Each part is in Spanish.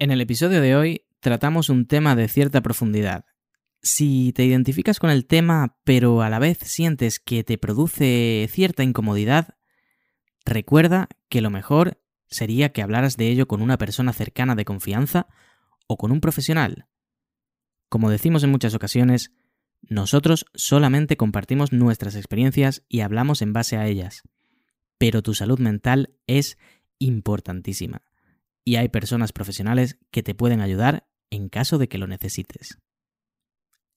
En el episodio de hoy tratamos un tema de cierta profundidad. Si te identificas con el tema pero a la vez sientes que te produce cierta incomodidad, recuerda que lo mejor sería que hablaras de ello con una persona cercana de confianza o con un profesional. Como decimos en muchas ocasiones, nosotros solamente compartimos nuestras experiencias y hablamos en base a ellas. Pero tu salud mental es importantísima y hay personas profesionales que te pueden ayudar en caso de que lo necesites.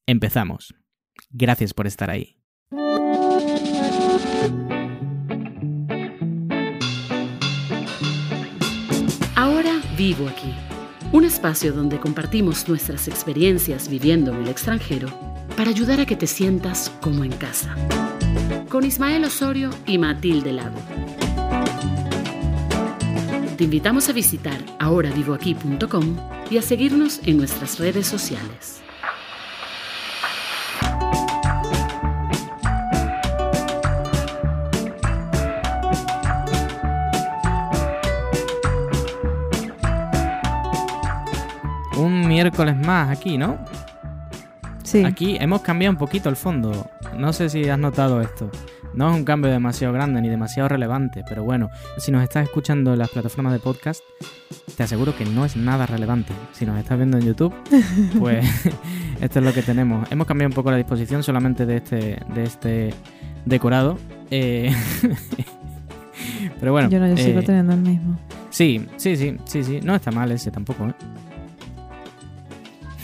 Empezamos. Gracias por estar ahí. Ahora vivo aquí. Un espacio donde compartimos nuestras experiencias viviendo en el extranjero para ayudar a que te sientas como en casa. Con Ismael Osorio y Matilde Lago. Te invitamos a visitar ahoravivoaquí.com y a seguirnos en nuestras redes sociales. Un miércoles más aquí, ¿no? Sí. Aquí hemos cambiado un poquito el fondo. No sé si has notado esto. No es un cambio demasiado grande ni demasiado relevante, pero bueno, si nos estás escuchando en las plataformas de podcast, te aseguro que no es nada relevante. Si nos estás viendo en YouTube, pues esto es lo que tenemos. Hemos cambiado un poco la disposición solamente de este, de este decorado. Eh, pero bueno. Yo no, yo sigo eh, teniendo el mismo. Sí, sí, sí, sí, sí. No está mal ese tampoco, ¿eh?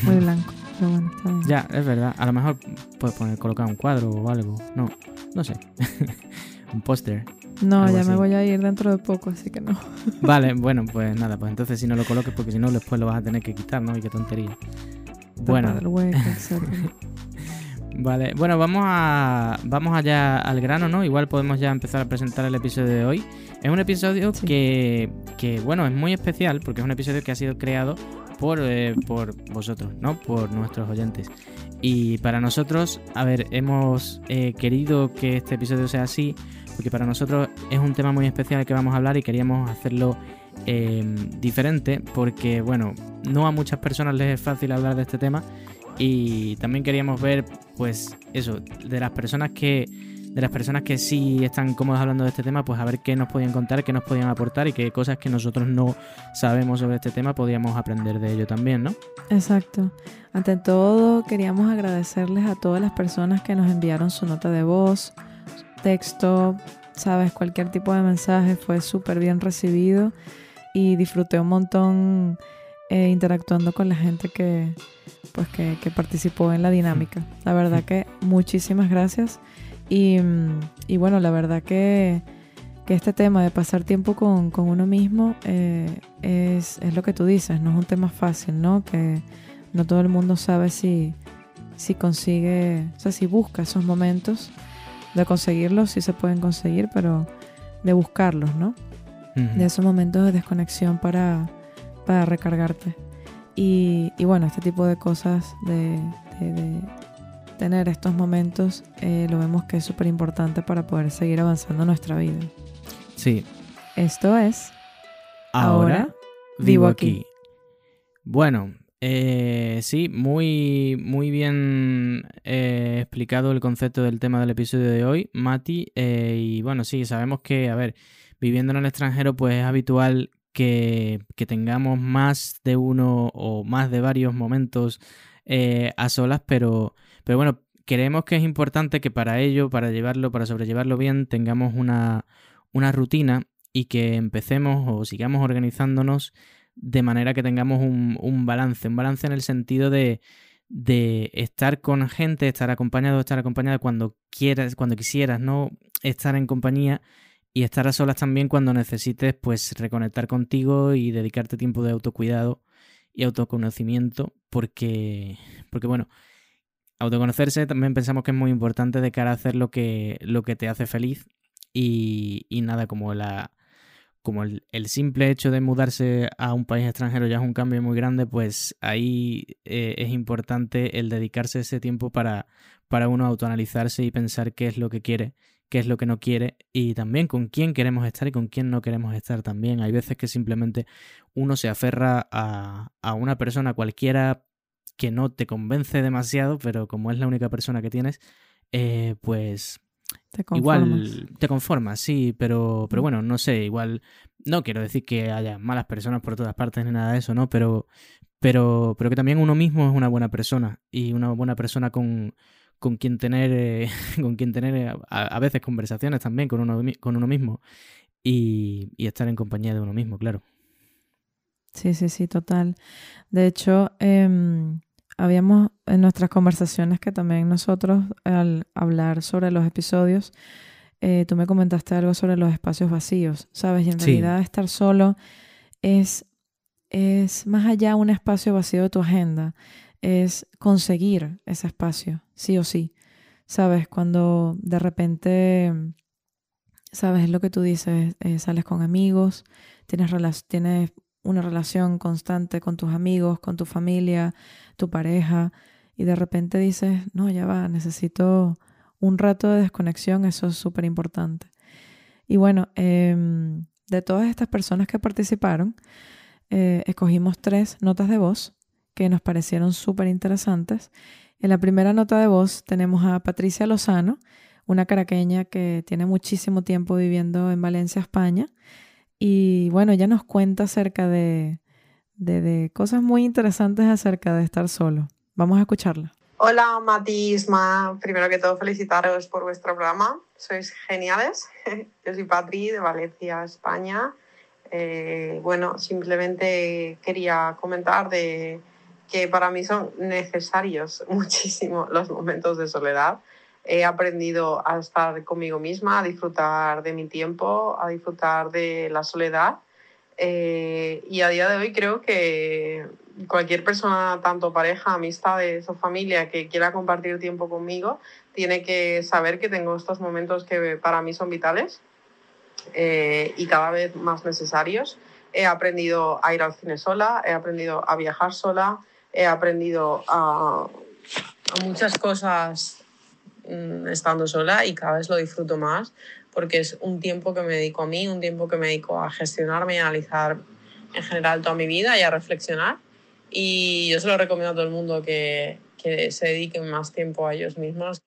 Muy blanco. Pero bueno, está bien. Ya, es verdad. A lo mejor puedes poner, colocar un cuadro o algo. No, no sé. un póster. No, ya así. me voy a ir dentro de poco, así que no. Vale, bueno, pues nada, pues entonces si no lo coloques, porque si no después lo vas a tener que quitar, ¿no? Y qué tontería. Bueno, hueco, vale. Bueno, vamos a vamos allá al grano, ¿no? Igual podemos ya empezar a presentar el episodio de hoy. Es un episodio Sí. que, que, bueno, es muy especial porque es un episodio que ha sido creado por, eh, por vosotros, ¿no? Por nuestros oyentes. Y para nosotros, a ver, hemos eh, querido que este episodio sea así porque para nosotros es un tema muy especial que vamos a hablar y queríamos hacerlo eh, diferente porque, bueno, no a muchas personas les es fácil hablar de este tema. Y también queríamos ver, pues, eso, de las personas que de las personas que sí están cómodas hablando de este tema, pues a ver qué nos podían contar, qué nos podían aportar y qué cosas que nosotros no sabemos sobre este tema podíamos aprender de ello también, ¿no? Exacto. Ante todo, queríamos agradecerles a todas las personas que nos enviaron su nota de voz, texto, sabes, cualquier tipo de mensaje fue súper bien recibido y disfruté un montón eh, interactuando con la gente que, pues, que, que participó en la dinámica. La verdad que muchísimas gracias y, y bueno, la verdad que, que este tema de pasar tiempo con, con uno mismo eh, es, es lo que tú dices, no es un tema fácil, ¿no? Que no todo el mundo sabe si, si consigue, o sea, si busca esos momentos de conseguirlos, sí se pueden conseguir, pero de buscarlos, ¿no? De esos momentos de desconexión para, para recargarte. Y, y bueno, este tipo de cosas, de, de- de tener estos momentos, eh, lo vemos que es súper importante para poder seguir avanzando en nuestra vida. Sí, Esto es ahora, Ahora vivo aquí. aquí. Bueno, eh, sí, muy, muy bien eh, explicado el concepto del tema del episodio de hoy, Mati. eh, y bueno, sí, sabemos que, a ver, viviendo en el extranjero, pues es habitual que, que tengamos más de uno o más de varios momentos a solas, pero, pero bueno, creemos que es importante que para ello, para llevarlo, para sobrellevarlo bien, tengamos una, una rutina y que empecemos o sigamos organizándonos de manera que tengamos un, un balance, un balance en el sentido de, de estar con gente, estar acompañado, estar acompañada cuando quieras, cuando quisieras, no estar en compañía y estar a solas también cuando necesites pues reconectar contigo y dedicarte tiempo de autocuidado y autoconocimiento porque porque bueno, autoconocerse también pensamos que es muy importante de cara a hacer lo que lo que te hace feliz y, nada como la como el, el simple hecho de mudarse a un país extranjero ya es un cambio muy grande, pues ahí eh, es importante el dedicarse ese tiempo para, para uno autoanalizarse y pensar qué es lo que quiere, qué es lo que no quiere y también con quién queremos estar y con quién no queremos estar también. Hay veces que simplemente uno se aferra a, a una persona cualquiera que no te convence demasiado, pero como es la única persona que tienes, eh, pues igual te conformas, sí, pero, pero mm. bueno, no sé, igual no quiero decir que haya malas personas por todas partes ni nada de eso, ¿no? Pero, pero, pero que también uno mismo es una buena persona y una buena persona con, con quien tener, eh, con quien tener a, veces conversaciones también con uno, con uno mismo y, y, estar en compañía de uno mismo, claro. Sí, sí, sí, total. De hecho, em, habíamos en nuestras conversaciones que también nosotros al hablar sobre los episodios, eh, tú me comentaste algo sobre los espacios vacíos, ¿sabes? Y en realidad estar solo es, es más allá un espacio vacío de tu agenda, es conseguir ese espacio, sí o sí. ¿Sabes? Cuando de repente, ¿sabes? Es lo que tú dices, eh, sales con amigos, tienes, tienes una relación constante con tus amigos, con tu familia, tu pareja, y de repente dices, no, ya va, necesito un rato de desconexión, eso es súper importante. Y bueno, em, de todas estas personas que participaron, eh, escogimos tres notas de voz que nos parecieron súper interesantes. En la primera nota de voz tenemos a Patricia Lozano, una caraqueña que tiene muchísimo tiempo viviendo en Valencia, España. Y bueno, ella nos cuenta acerca de, de, de cosas muy interesantes acerca de estar solo. Vamos a escucharla. Hola Mati, Isma. Primero que todo felicitaros por vuestro programa. Sois geniales. Yo soy Patri de Valencia, España. Eh, bueno, simplemente quería comentar de que para mí son necesarios muchísimo los momentos de soledad. He aprendido a estar conmigo misma, a disfrutar de mi tiempo, a disfrutar de la soledad. Eh, y a día de hoy creo que cualquier persona, tanto pareja, amistades o familia que quiera compartir tiempo conmigo, tiene que saber que tengo estos momentos que para mí son vitales eh, y cada vez más necesarios. He aprendido a ir al cine sola, he aprendido a viajar sola, he aprendido a, a muchas cosas mm, estando sola y cada vez lo disfruto más porque es un tiempo que me dedico a mí, un tiempo que me dedico a gestionarme, a analizar en general toda mi vida y a reflexionar. Y yo se lo recomiendo a todo el mundo que, que se dediquen más tiempo a ellos mismos.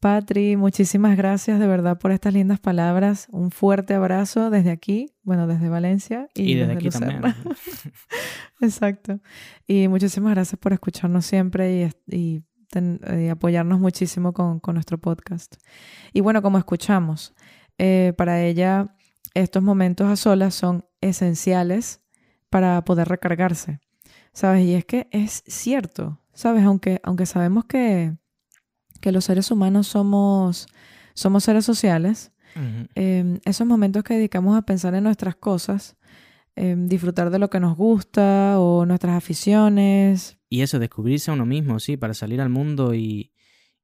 Patri, muchísimas gracias de verdad por estas lindas palabras. Un fuerte abrazo desde aquí, bueno, desde Valencia y, desde, aquí también. Exacto. Y muchísimas gracias por escucharnos siempre y, y, apoyarnos muchísimo con, con, nuestro podcast. Y bueno, como escuchamos, eh, para ella estos momentos a solas son esenciales para poder recargarse. ¿sabes? Y es que es cierto, ¿sabes? Aunque, aunque sabemos que, que los seres humanos somos, somos seres sociales, em, esos momentos que dedicamos a pensar en nuestras cosas, em, disfrutar de lo que nos gusta o nuestras aficiones. Y eso, descubrirse a uno mismo, sí, para salir al mundo y,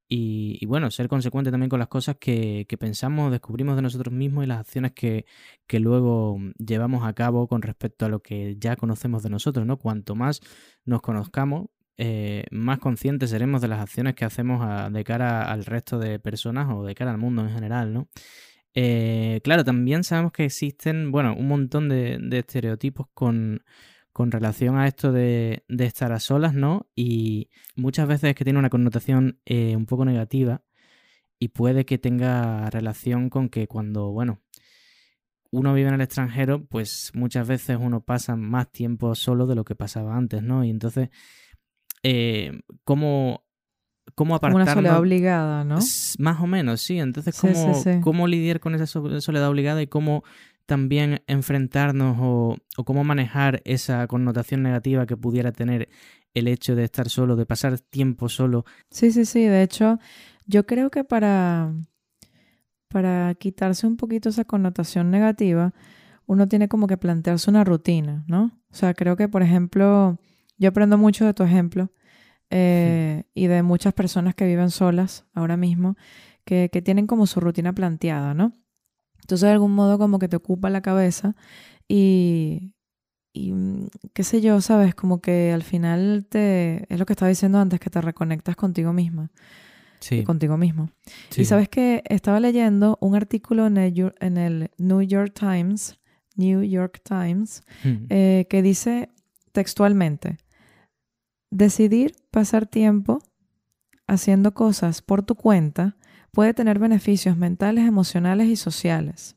y, bueno, ser consecuente también con las cosas que, pensamos, descubrimos de nosotros mismos y las acciones que, que, luego llevamos a cabo con respecto a lo que ya conocemos de nosotros, ¿no? Cuanto más nos conozcamos, eh, más conscientes seremos de las acciones que hacemos de cara al resto de personas o de cara al mundo en general, ¿no? Eh, claro, también sabemos que existen, bueno, un montón de estereotipos con con relación a esto de, estar a solas, ¿no? Y muchas veces es que tiene una connotación eh, un poco negativa y puede que tenga relación con que cuando, bueno, uno vive en el extranjero, pues muchas veces uno pasa más tiempo solo de lo que pasaba antes, ¿no? Y entonces, eh, ¿cómo, cómo apartarnos? Una soledad obligada, ¿no? Más o menos, sí. Entonces, ¿cómo, ¿cómo lidiar con esa soledad obligada y cómo también enfrentarnos o, cómo manejar esa connotación negativa que pudiera tener el hecho de estar solo, de pasar tiempo solo. Sí, sí, sí. De hecho, yo creo que para, para quitarse un poquito esa connotación negativa, uno tiene como que plantearse una rutina, ¿no? O sea, creo que, por ejemplo, yo aprendo mucho de tu ejemplo eh, y de muchas personas que viven solas ahora mismo, que, que tienen como su rutina planteada, ¿no? Entonces, de algún modo, como que te ocupa la cabeza y, y qué sé yo, ¿sabes? Como que al final te, es lo que estaba diciendo antes, que te reconectas contigo misma. Sí. contigo mismo. sí. Y sabes que estaba leyendo un artículo en el, en el New York Times, New York Times, Mm. eh, que dice textualmente, decidir pasar tiempo haciendo cosas por tu cuenta puede tener beneficios mentales, emocionales y sociales.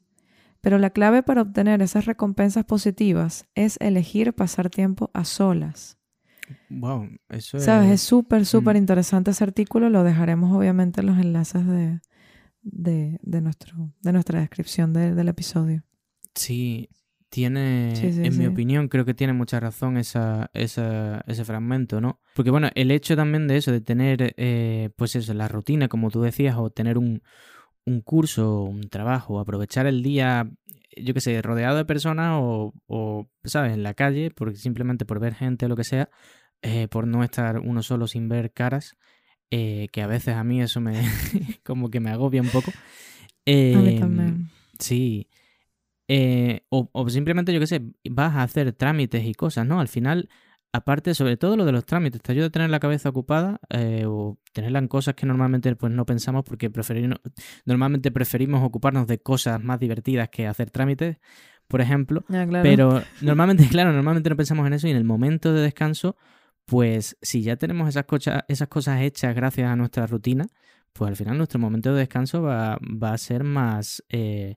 Pero la clave para obtener esas recompensas positivas es elegir pasar tiempo a solas. Wow, eso Sabes, es súper, súper Mm. interesante ese artículo. Lo dejaremos obviamente en los enlaces de, de, de nuestro, de nuestra descripción de- del episodio. Sí, tiene, Sí, sí, en mi opinión, creo que tiene mucha razón esa, esa- ese fragmento, ¿no? Porque bueno, el hecho también de eso, de tener, eh, pues eso, la rutina, como tú decías, o tener un, un curso, un trabajo, aprovechar el día, yo qué sé, rodeado de personas o, o, ¿sabes?, en la calle, porque simplemente por ver gente o lo que sea, eh, por no estar uno solo sin ver caras, eh, que a veces a mí eso me, como que me agobia un poco. A mí también. Sí. Eh, o, o simplemente, yo qué sé, vas a hacer trámites y cosas, ¿no? Al final, aparte, sobre todo lo de los trámites, te ayuda a tener la cabeza ocupada eh, o tenerla en cosas que normalmente pues, no pensamos porque preferir- normalmente preferimos ocuparnos de cosas más divertidas que hacer trámites, por ejemplo. Claro. Pero normalmente, claro, normalmente no pensamos en eso y en el momento de descanso, pues si ya tenemos esas, cocha- esas cosas hechas gracias a nuestra rutina, pues al final nuestro momento de descanso va, va a ser más, eh,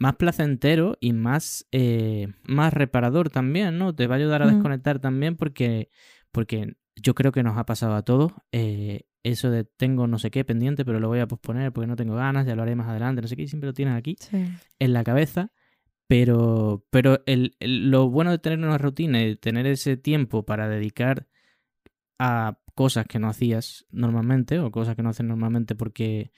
más placentero y más, eh, más reparador también, ¿no? Te va a ayudar a Mm. desconectar también porque, porque yo creo que nos ha pasado a todos. eh, eso de tengo no sé qué pendiente, pero lo voy a posponer porque no tengo ganas, ya lo haré más adelante, no sé qué, siempre lo tienes aquí Sí. en la cabeza, pero, pero el, el- lo bueno de tener una rutina y tener ese tiempo para dedicar a cosas que no hacías normalmente o cosas que no haces normalmente porque,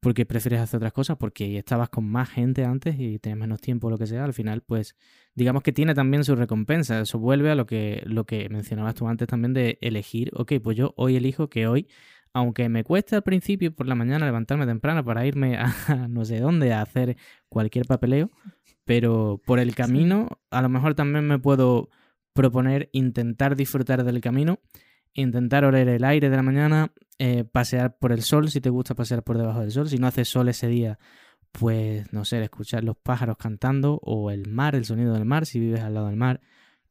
porque prefieres hacer otras cosas, porque estabas con más gente antes y tenías menos tiempo o lo que sea, al final pues digamos que tiene también su recompensa, eso vuelve a lo que, lo que mencionabas tú antes también de elegir, ok, pues yo hoy elijo que hoy aunque me cueste al principio por la mañana levantarme temprano para irme a no sé dónde a hacer cualquier papeleo, pero por el camino a lo mejor también me puedo proponer intentar disfrutar del camino, intentar oler el aire de la mañana, eh, pasear por el sol si te gusta pasear por debajo del sol, si no hace sol ese día, pues no sé, escuchar los pájaros cantando o el mar, el sonido del mar si vives al lado del mar,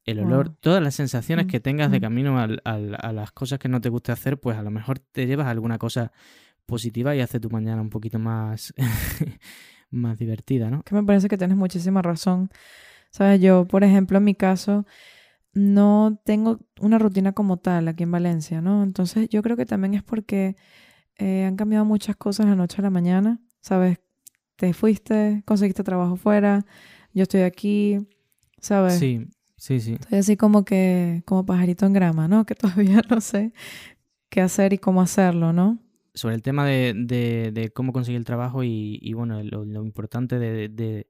el olor, Wow. todas las sensaciones Mm, que tengas de mm. camino al- al- a las cosas que no te guste hacer, pues a lo mejor te llevas a alguna cosa positiva y hace tu mañana un poquito más, más divertida, ¿no? que me parece que tienes muchísima razón. Sabes, yo, por ejemplo, en mi caso, no tengo una rutina como tal aquí en Valencia, ¿no? Entonces, yo creo que también es porque eh, han cambiado muchas cosas de la noche a la mañana, ¿sabes? Te fuiste, conseguiste trabajo fuera, yo estoy aquí, ¿sabes? Sí, sí, sí. Estoy así como que, como pajarito en grama, ¿no? Que todavía no sé qué hacer y cómo hacerlo, ¿no? sobre el tema de, de- de cómo conseguir el trabajo y, y, bueno, lo, lo importante de, de-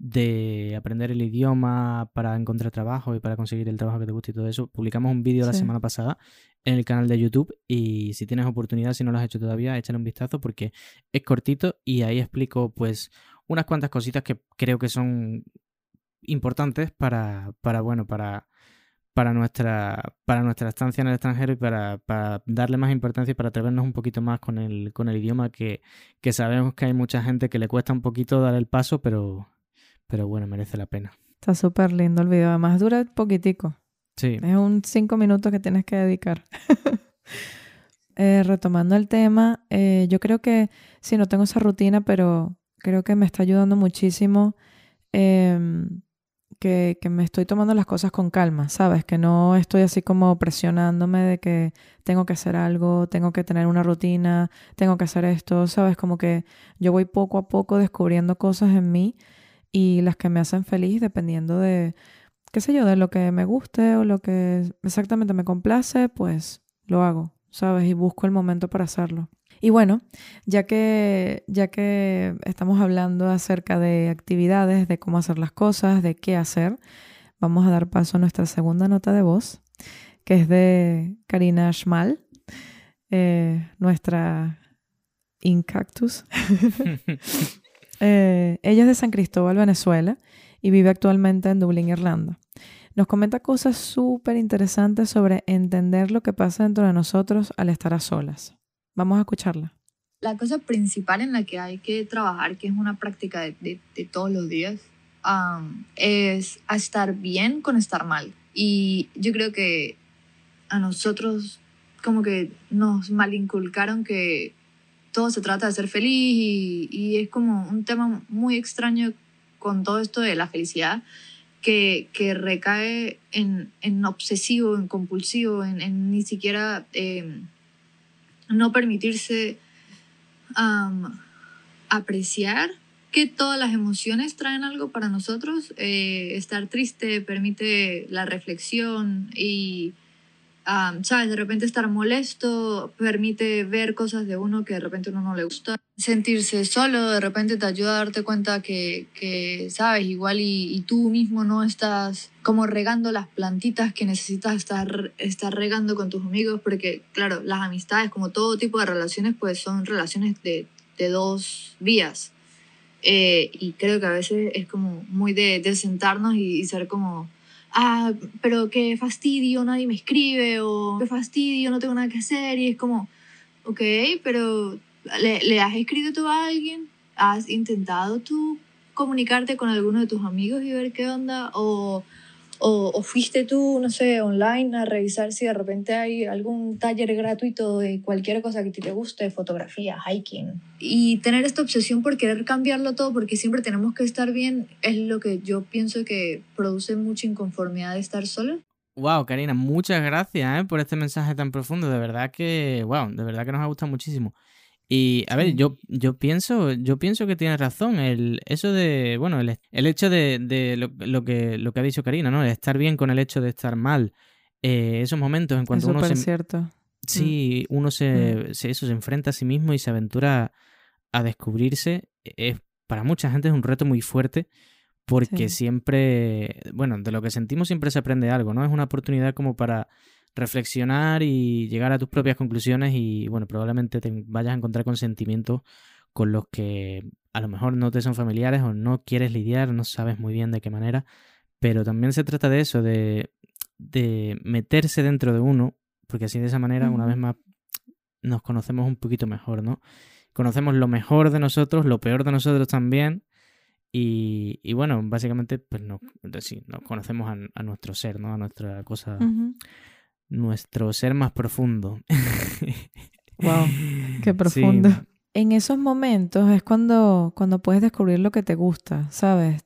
de aprender el idioma para encontrar trabajo y para conseguir el trabajo que te guste y todo eso. Publicamos un vídeo la semana pasada en el canal de YouTube y si tienes oportunidad, si no lo has hecho todavía, échale un vistazo porque es cortito y ahí explico pues unas cuantas cositas que creo que son importantes para, para bueno, para para nuestra, para nuestra estancia en el extranjero y para, para darle más importancia y para atrevernos un poquito más con el, con el idioma que, que sabemos que hay mucha gente que le cuesta un poquito dar el paso, pero, pero bueno, merece la pena. Está súper lindo el video. Además, dura poquitico. Sí, Es un cinco minutos que tienes que dedicar. Eh, retomando el tema, eh, yo creo que sí, no tengo esa rutina, pero creo que me está ayudando muchísimo em, que, que me estoy tomando las cosas con calma, ¿sabes? Que no estoy así como presionándome de que tengo que hacer algo, tengo que tener una rutina, tengo que hacer esto, ¿sabes? Como que yo voy poco a poco descubriendo cosas en mí y las que me hacen feliz dependiendo de, qué sé yo, de lo que me guste o lo que exactamente me complace, pues lo hago, ¿sabes? Y busco el momento para hacerlo. Y bueno, ya que, ya que estamos hablando acerca de actividades, de cómo hacer las cosas, de qué hacer, vamos a dar paso a nuestra segunda nota de voz, que es de Karina Schmal, eh, nuestra Incactus. Eh, ella es de San Cristóbal, Venezuela, y vive actualmente en Dublín, Irlanda. Nos comenta cosas súper interesantes sobre entender lo que pasa dentro de nosotros al estar a solas. Vamos a escucharla. La cosa principal en la que hay que trabajar, que es una práctica de, todos los días, es estar bien con estar mal. Y yo creo que a nosotros como que nos malinculcaron que todo se trata de ser feliz y, es como un tema muy extraño con todo esto de la felicidad que, que recae en, en, obsesivo, en compulsivo, en, en ni siquiera em, no permitirse apreciar que todas las emociones traen algo para nosotros. Eh, estar triste permite la reflexión y ¿sabes? De repente estar molesto permite ver cosas de uno que de repente uno no le gusta. Sentirse solo de repente te ayuda a darte cuenta que, que ¿sabes? Igual y, y, tú mismo no estás como regando las plantitas que necesitas estar, estar regando con tus amigos, porque claro, las amistades, como todo tipo de relaciones, pues son relaciones de, de dos vías. Eh, y creo que a veces es como muy de, de sentarnos y, y ser como ah, pero qué fastidio, nadie me escribe, o qué fastidio, no tengo nada que hacer, y es como, ok, pero ¿le, le has escrito tú a alguien? ¿Has intentado tú comunicarte con alguno de tus amigos y ver qué onda? ¿O o, fuiste tú, no sé, online a revisar si de repente hay algún taller gratuito de cualquier cosa que te guste, fotografía, hiking. Y tener esta obsesión por querer cambiarlo todo, porque siempre tenemos que estar bien, es lo que yo pienso que produce mucha inconformidad de estar sola. Wow, Karina, muchas gracias ¿eh? por este mensaje tan profundo. De verdad que, wow, de verdad que nos ha gustado muchísimo. Y a ver, yo, yo pienso, yo pienso que tienes razón. El, eso de, bueno, el, el hecho de, de lo, lo, que, lo que ha dicho Karina, ¿no? estar bien con el hecho de estar mal. Eh, esos momentos en cuanto uno se. cierto. Sí, mm. uno se, mm. se, eso, se enfrenta a sí mismo y se aventura a descubrirse. Es, para mucha gente es un reto muy fuerte porque siempre, bueno, de lo que sentimos siempre se aprende algo, ¿no? Es una oportunidad como para reflexionar y llegar a tus propias conclusiones y bueno, probablemente te vayas a encontrar con sentimientos con los que a lo mejor no te son familiares o no quieres lidiar, no sabes muy bien de qué manera, pero también se trata de eso, de, de meterse dentro de uno, porque así de esa manera, una vez más, nos conocemos un poquito mejor, ¿no? Conocemos lo mejor de nosotros, lo peor de nosotros también, y, y bueno, básicamente, pues no, sí, nos conocemos a, nuestro ser, ¿no? A nuestra cosa nuestro ser más profundo. wow, qué profundo. En esos momentos es cuando, cuando puedes descubrir lo que te gusta, ¿sabes?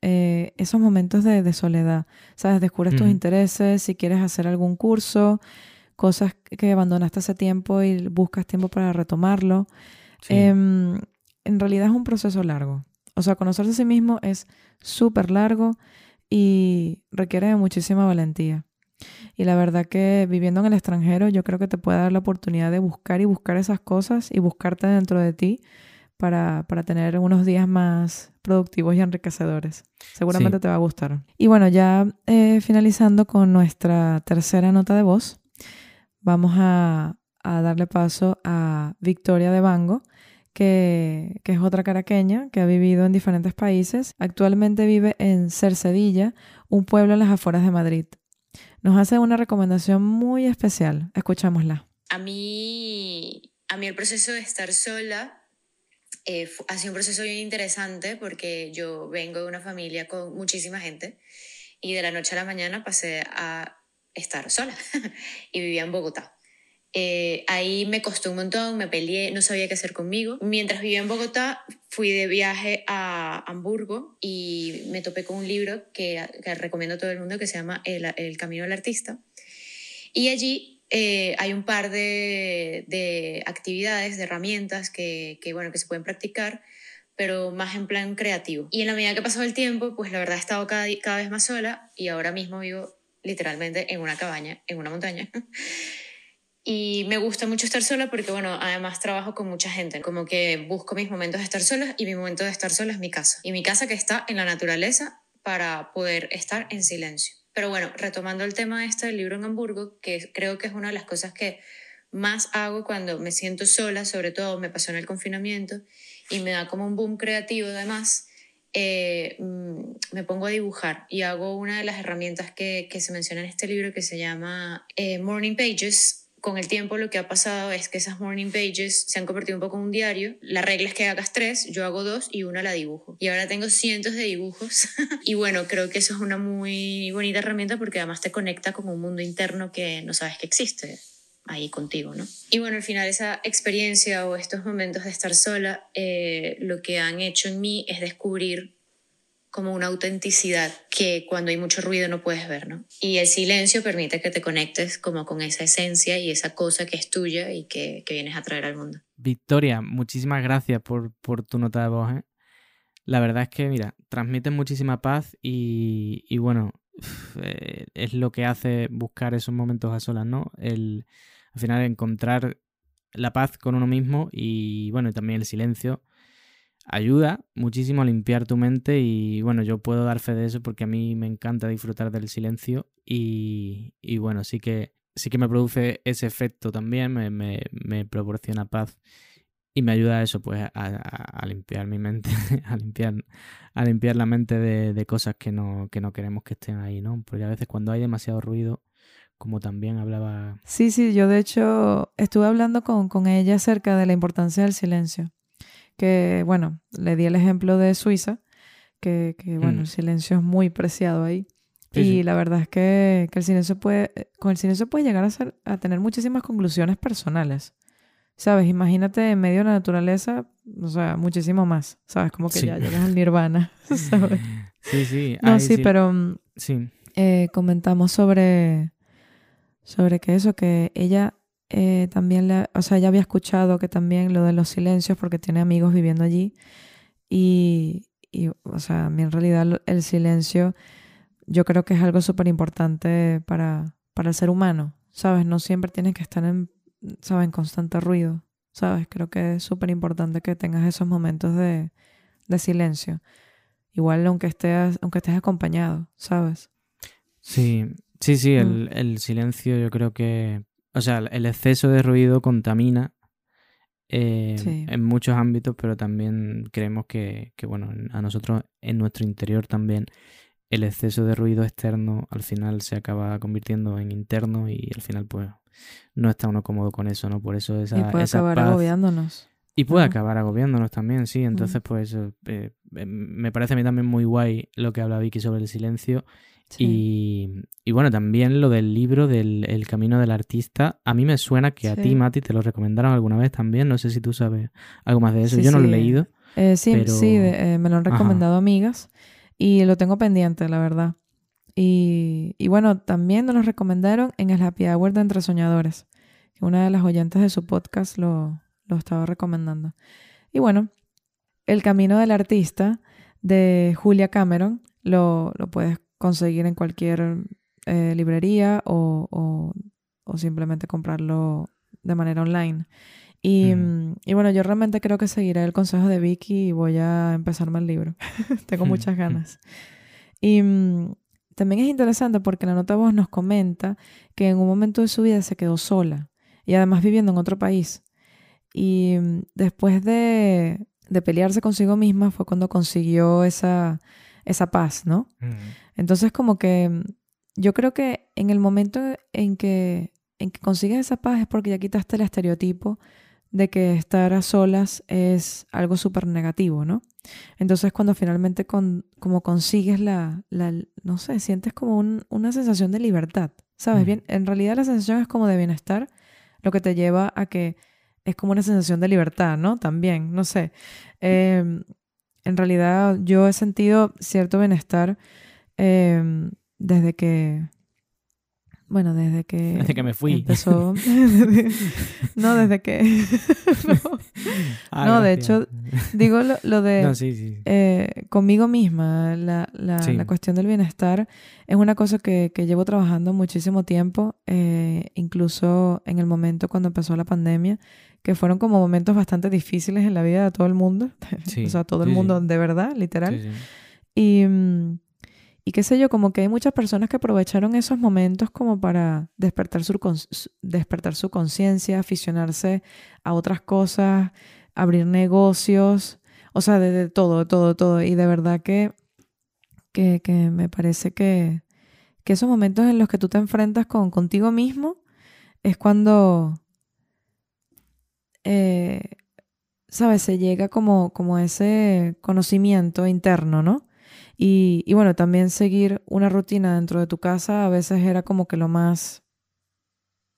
Eh, esos momentos de, soledad, ¿sabes? Descubres tus intereses, si quieres hacer algún curso, cosas que abandonaste hace tiempo y buscas tiempo para retomarlo. Em, en realidad es un proceso largo. O sea, conocerse a sí mismo es súper largo y requiere de muchísima valentía. Y la verdad que viviendo en el extranjero yo creo que te puede dar la oportunidad de buscar y buscar esas cosas y buscarte dentro de ti para, para tener unos días más productivos y enriquecedores. Seguramente te va a gustar. Y bueno, ya eh, finalizando con nuestra tercera nota de voz, vamos a, a darle paso a Victoria de Bango, que, que, es otra caraqueña que ha vivido en diferentes países. Actualmente vive en Cercedilla, un pueblo en las afueras de Madrid nos hace una recomendación muy especial. Escuchámosla. A mí, a mí el proceso de estar sola eh, ha sido un proceso bien interesante porque yo vengo de una familia con muchísima gente y de la noche a la mañana pasé a estar sola y vivía en Bogotá. Eh, ahí me costó un montón, me peleé, no sabía qué hacer conmigo. Mientras vivía en Bogotá, fui de viaje a Hamburgo y me topé con un libro que, recomiendo a todo el mundo que se llama El, Camino del Artista. Y allí eh, hay un par de, de, actividades, de herramientas que, que, bueno, que se pueden practicar, pero más en plan creativo. Y en la medida que pasó el tiempo, pues la verdad he estado cada, cada vez más sola y ahora mismo vivo literalmente en una cabaña, en una montaña. Y me gusta mucho estar sola porque, bueno, además trabajo con mucha gente. Como que busco mis momentos de estar sola y mi momento de estar sola es mi casa. Y mi casa que está en la naturaleza para poder estar en silencio. Pero bueno, retomando el tema este del libro en Hamburgo, que creo que es una de las cosas que más hago cuando me siento sola, sobre todo me pasó en el confinamiento y me da como un boom creativo además, eh, mm, me pongo a dibujar y hago una de las herramientas que, que, se menciona en este libro que se llama eh, Morning Pages, con el tiempo lo que ha pasado es que esas morning pages se han convertido un poco en un diario. La regla es que hagas tres, yo hago dos y una la dibujo. Y ahora tengo cientos de dibujos. y bueno, creo que eso es una muy bonita herramienta porque además te conecta con un mundo interno que no sabes que existe ahí contigo, ¿no? Y bueno, al final esa experiencia o estos momentos de estar sola, eh, lo que han hecho en mí es descubrir como una autenticidad que cuando hay mucho ruido no puedes ver, ¿no? Y el silencio permite que te conectes como con esa esencia y esa cosa que es tuya y que, que vienes a traer al mundo. Victoria, muchísimas gracias por, por tu nota de voz. ¿eh? La verdad es que, mira, transmite muchísima paz y, y bueno, eh, es lo que hace buscar esos momentos a solas, ¿no? El, al final encontrar la paz con uno mismo y bueno, y también el silencio ayuda muchísimo a limpiar tu mente y bueno, yo puedo dar fe de eso porque a mí me encanta disfrutar del silencio y, y bueno, sí que, sí que me produce ese efecto también, me, me, me proporciona paz y me ayuda a eso, pues a, a, limpiar mi mente, a limpiar, a limpiar la mente de, de, cosas que no, que no queremos que estén ahí, ¿no? Porque a veces cuando hay demasiado ruido, como también hablaba... Sí, sí, yo de hecho estuve hablando con, con ella acerca de la importancia del silencio que, bueno, le di el ejemplo de Suiza, que, que bueno, el mm. silencio es muy preciado ahí. y la verdad es que, que, el silencio puede, con el silencio puede llegar a, ser, a tener muchísimas conclusiones personales. ¿Sabes? Imagínate en medio de la naturaleza, o sea, muchísimo más. ¿Sabes? Como que ya llegas al nirvana, ¿sabes? Sí, sí. No, sí, pero sí. Eh, comentamos sobre, sobre que eso, que ella eh, también, le, o sea, ya había escuchado que también lo de los silencios, porque tiene amigos viviendo allí. Y, y o sea, a mí en realidad el silencio yo creo que es algo súper importante para, para el ser humano, ¿sabes? No siempre tienes que estar en, ¿sabes? en constante ruido, ¿sabes? Creo que es súper importante que tengas esos momentos de, de silencio. Igual aunque estés, aunque estés acompañado, ¿sabes? Sí, sí, sí, el, mm. el silencio yo creo que o sea, el exceso de ruido contamina eh, en muchos ámbitos, pero también creemos que, que, bueno, a nosotros en nuestro interior también el exceso de ruido externo al final se acaba convirtiendo en interno y al final pues no está uno cómodo con eso, ¿no? Por eso esa, y puede acabar agobiándonos. Y puede acabar agobiándonos también, sí. Entonces, pues eh, eh, me parece a mí también muy guay lo que habla Vicky sobre el silencio y, bueno, también lo del libro del El Camino del Artista. A mí me suena que a ti, Mati, te lo recomendaron alguna vez también. No sé si tú sabes algo más de eso. Yo no lo he leído. Eh, sí, sí, eh, me lo han recomendado amigas y lo tengo pendiente, la verdad. Y, y, bueno, también nos lo recomendaron en el Happy Hour de Entre Soñadores, que una de las oyentes de su podcast lo, lo estaba recomendando. Y bueno, El Camino del Artista de Julia Cameron lo, lo puedes conseguir en cualquier eh, librería o, o, simplemente comprarlo de manera online. Y, mm, y, bueno, yo realmente creo que seguiré el consejo de Vicky y voy a empezarme el libro. Tengo muchas ganas. Y mm, también es interesante porque la nota voz nos comenta que en un momento de su vida se quedó sola y además viviendo en otro país. Y mm, después de, de pelearse consigo misma fue cuando consiguió esa, esa paz, ¿no? Entonces como que yo creo que en el momento en que, en que consigues esa paz es porque ya quitaste el estereotipo de que estar a solas es algo súper negativo, ¿no? Entonces cuando finalmente con, como consigues la, la, no sé, sientes como una sensación de libertad, ¿sabes? Bien, en realidad la sensación es como de bienestar, lo que te lleva a que es como una sensación de libertad, ¿no? También, no sé. Eh, en realidad yo he sentido cierto bienestar em, desde que, bueno, desde que... Desde que me fui. Empezó... no, desde que... Ah, no, de hecho, digo lo, de... No, sí, sí. Eh, conmigo misma, la, la, la, cuestión del bienestar es una cosa que, que llevo trabajando muchísimo tiempo, eh, incluso en el momento cuando empezó la pandemia que fueron como momentos bastante difíciles en la vida de todo el mundo, o sea, todo el mundo de verdad, literal. Y, mm, y qué sé yo, como que hay muchas personas que aprovecharon esos momentos como para despertar su, conciencia, aficionarse a otras cosas, abrir negocios, o sea, de, todo, todo, todo. Y de verdad que, que, que me parece que, que esos momentos en los que tú te enfrentas con contigo mismo, es cuando, eh, ¿sabes? Se llega como, como ese conocimiento interno, ¿no? Y, y bueno, también seguir una rutina dentro de tu casa a veces era como que lo más,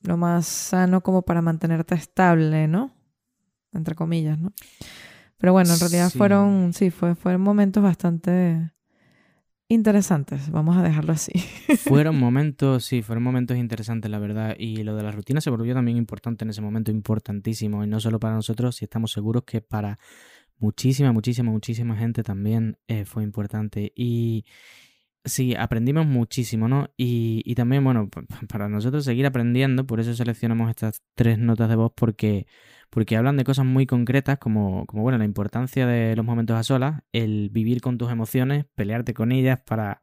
lo más sano como para mantenerte estable, ¿no? Entre comillas, ¿no? Pero bueno, en realidad Sí. fueron, sí, fue, fueron momentos bastante interesantes, vamos a dejarlo así. Fueron momentos, sí, fueron momentos interesantes, la verdad. Y lo de la rutina se volvió también importante en ese momento, importantísimo. Y no solo para nosotros, si estamos seguros que para muchísima, muchísima, muchísima gente también eh, fue importante. Y sí, aprendimos muchísimo, ¿no? Y, y también, bueno, pa- pa- para nosotros seguir aprendiendo, por eso seleccionamos estas tres notas de voz, porque, porque hablan de cosas muy concretas, como, como, bueno, la importancia de los momentos a solas, el vivir con tus emociones, pelearte con ellas para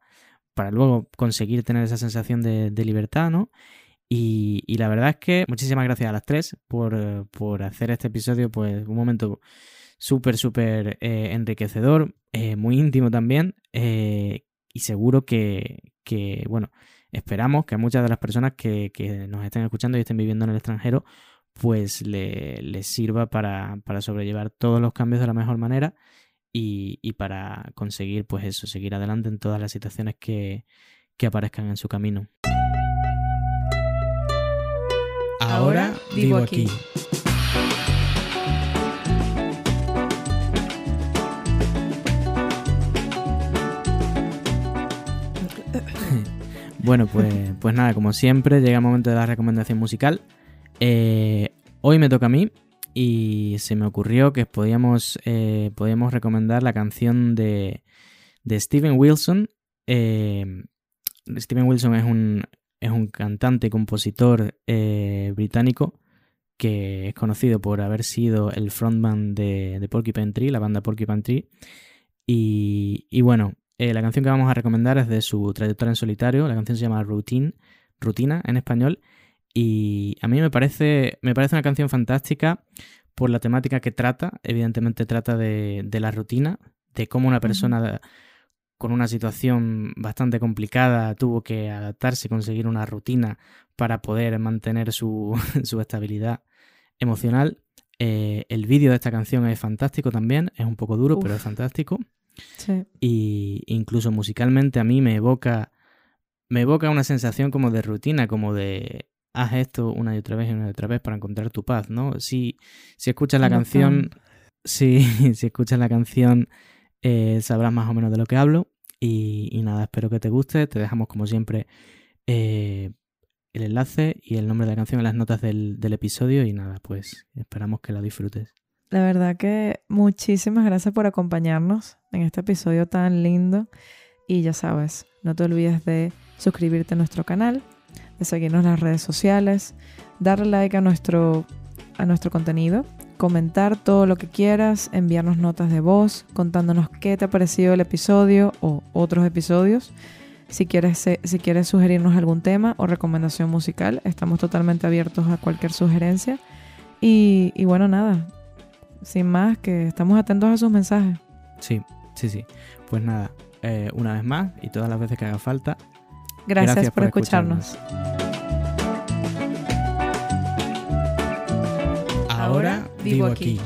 para luego conseguir tener esa sensación de, de libertad, ¿no? Y, y la verdad es que muchísimas gracias a las tres por, por hacer este episodio, pues un momento súper, súper eh, enriquecedor, eh, muy íntimo también, eh, y seguro que, que, bueno, esperamos que a muchas de las personas que, que nos estén escuchando y estén viviendo en el extranjero, pues le- les sirva para, para sobrellevar todos los cambios de la mejor manera y, y para conseguir, pues eso, seguir adelante en todas las situaciones que, que aparezcan en su camino. Ahora vivo aquí. Bueno, pues, pues nada, como siempre, llega el momento de la recomendación musical. Eh, hoy me toca a mí y se me ocurrió que podíamos, eh, recomendar la canción de, de Steven Wilson. Eh, Steven Wilson es un, es un cantante y compositor británico que es conocido por haber sido el frontman de, de Porcupine Tree, la banda Porcupine Tree. Y, y bueno, eh, la canción que vamos a recomendar es de su trayectoria en solitario. La canción se llama Routine, Rutina en español. Y a mí me parece, me parece una canción fantástica por la temática que trata. Evidentemente trata de, de la rutina, de cómo una persona con una situación bastante complicada tuvo que adaptarse y conseguir una rutina para poder mantener su, su estabilidad emocional. Eh, el vídeo de esta canción es fantástico también, es un poco duro, Uf. pero es fantástico Sí. y incluso musicalmente a mí me evoca me evoca una sensación como de rutina, como de haz esto una y otra vez y una y otra vez para encontrar tu paz, ¿no? Si, si escuchas la No canción, si, si escuchas la canción eh, sabrás más o menos de lo que hablo y, y nada, espero que te guste, te dejamos como siempre eh, el enlace y el nombre de la canción en las notas del, del episodio y nada, pues esperamos que la disfrutes. La verdad que muchísimas gracias por acompañarnos en este episodio tan lindo. Y ya sabes, no te olvides de suscribirte a nuestro canal, de seguirnos en las redes sociales, darle like a nuestro, a nuestro contenido, comentar todo lo que quieras, enviarnos notas de voz, contándonos qué te ha parecido el episodio o otros episodios. Si quieres, si quieres sugerirnos algún tema o recomendación musical, estamos totalmente abiertos a cualquier sugerencia. Y bueno, nada, sin más, que estamos atentos a sus mensajes. Sí, sí, sí. Pues nada, eh, una vez más y todas las veces que haga falta, Gracias, Gracias por, por escucharnos. Ahora vivo aquí.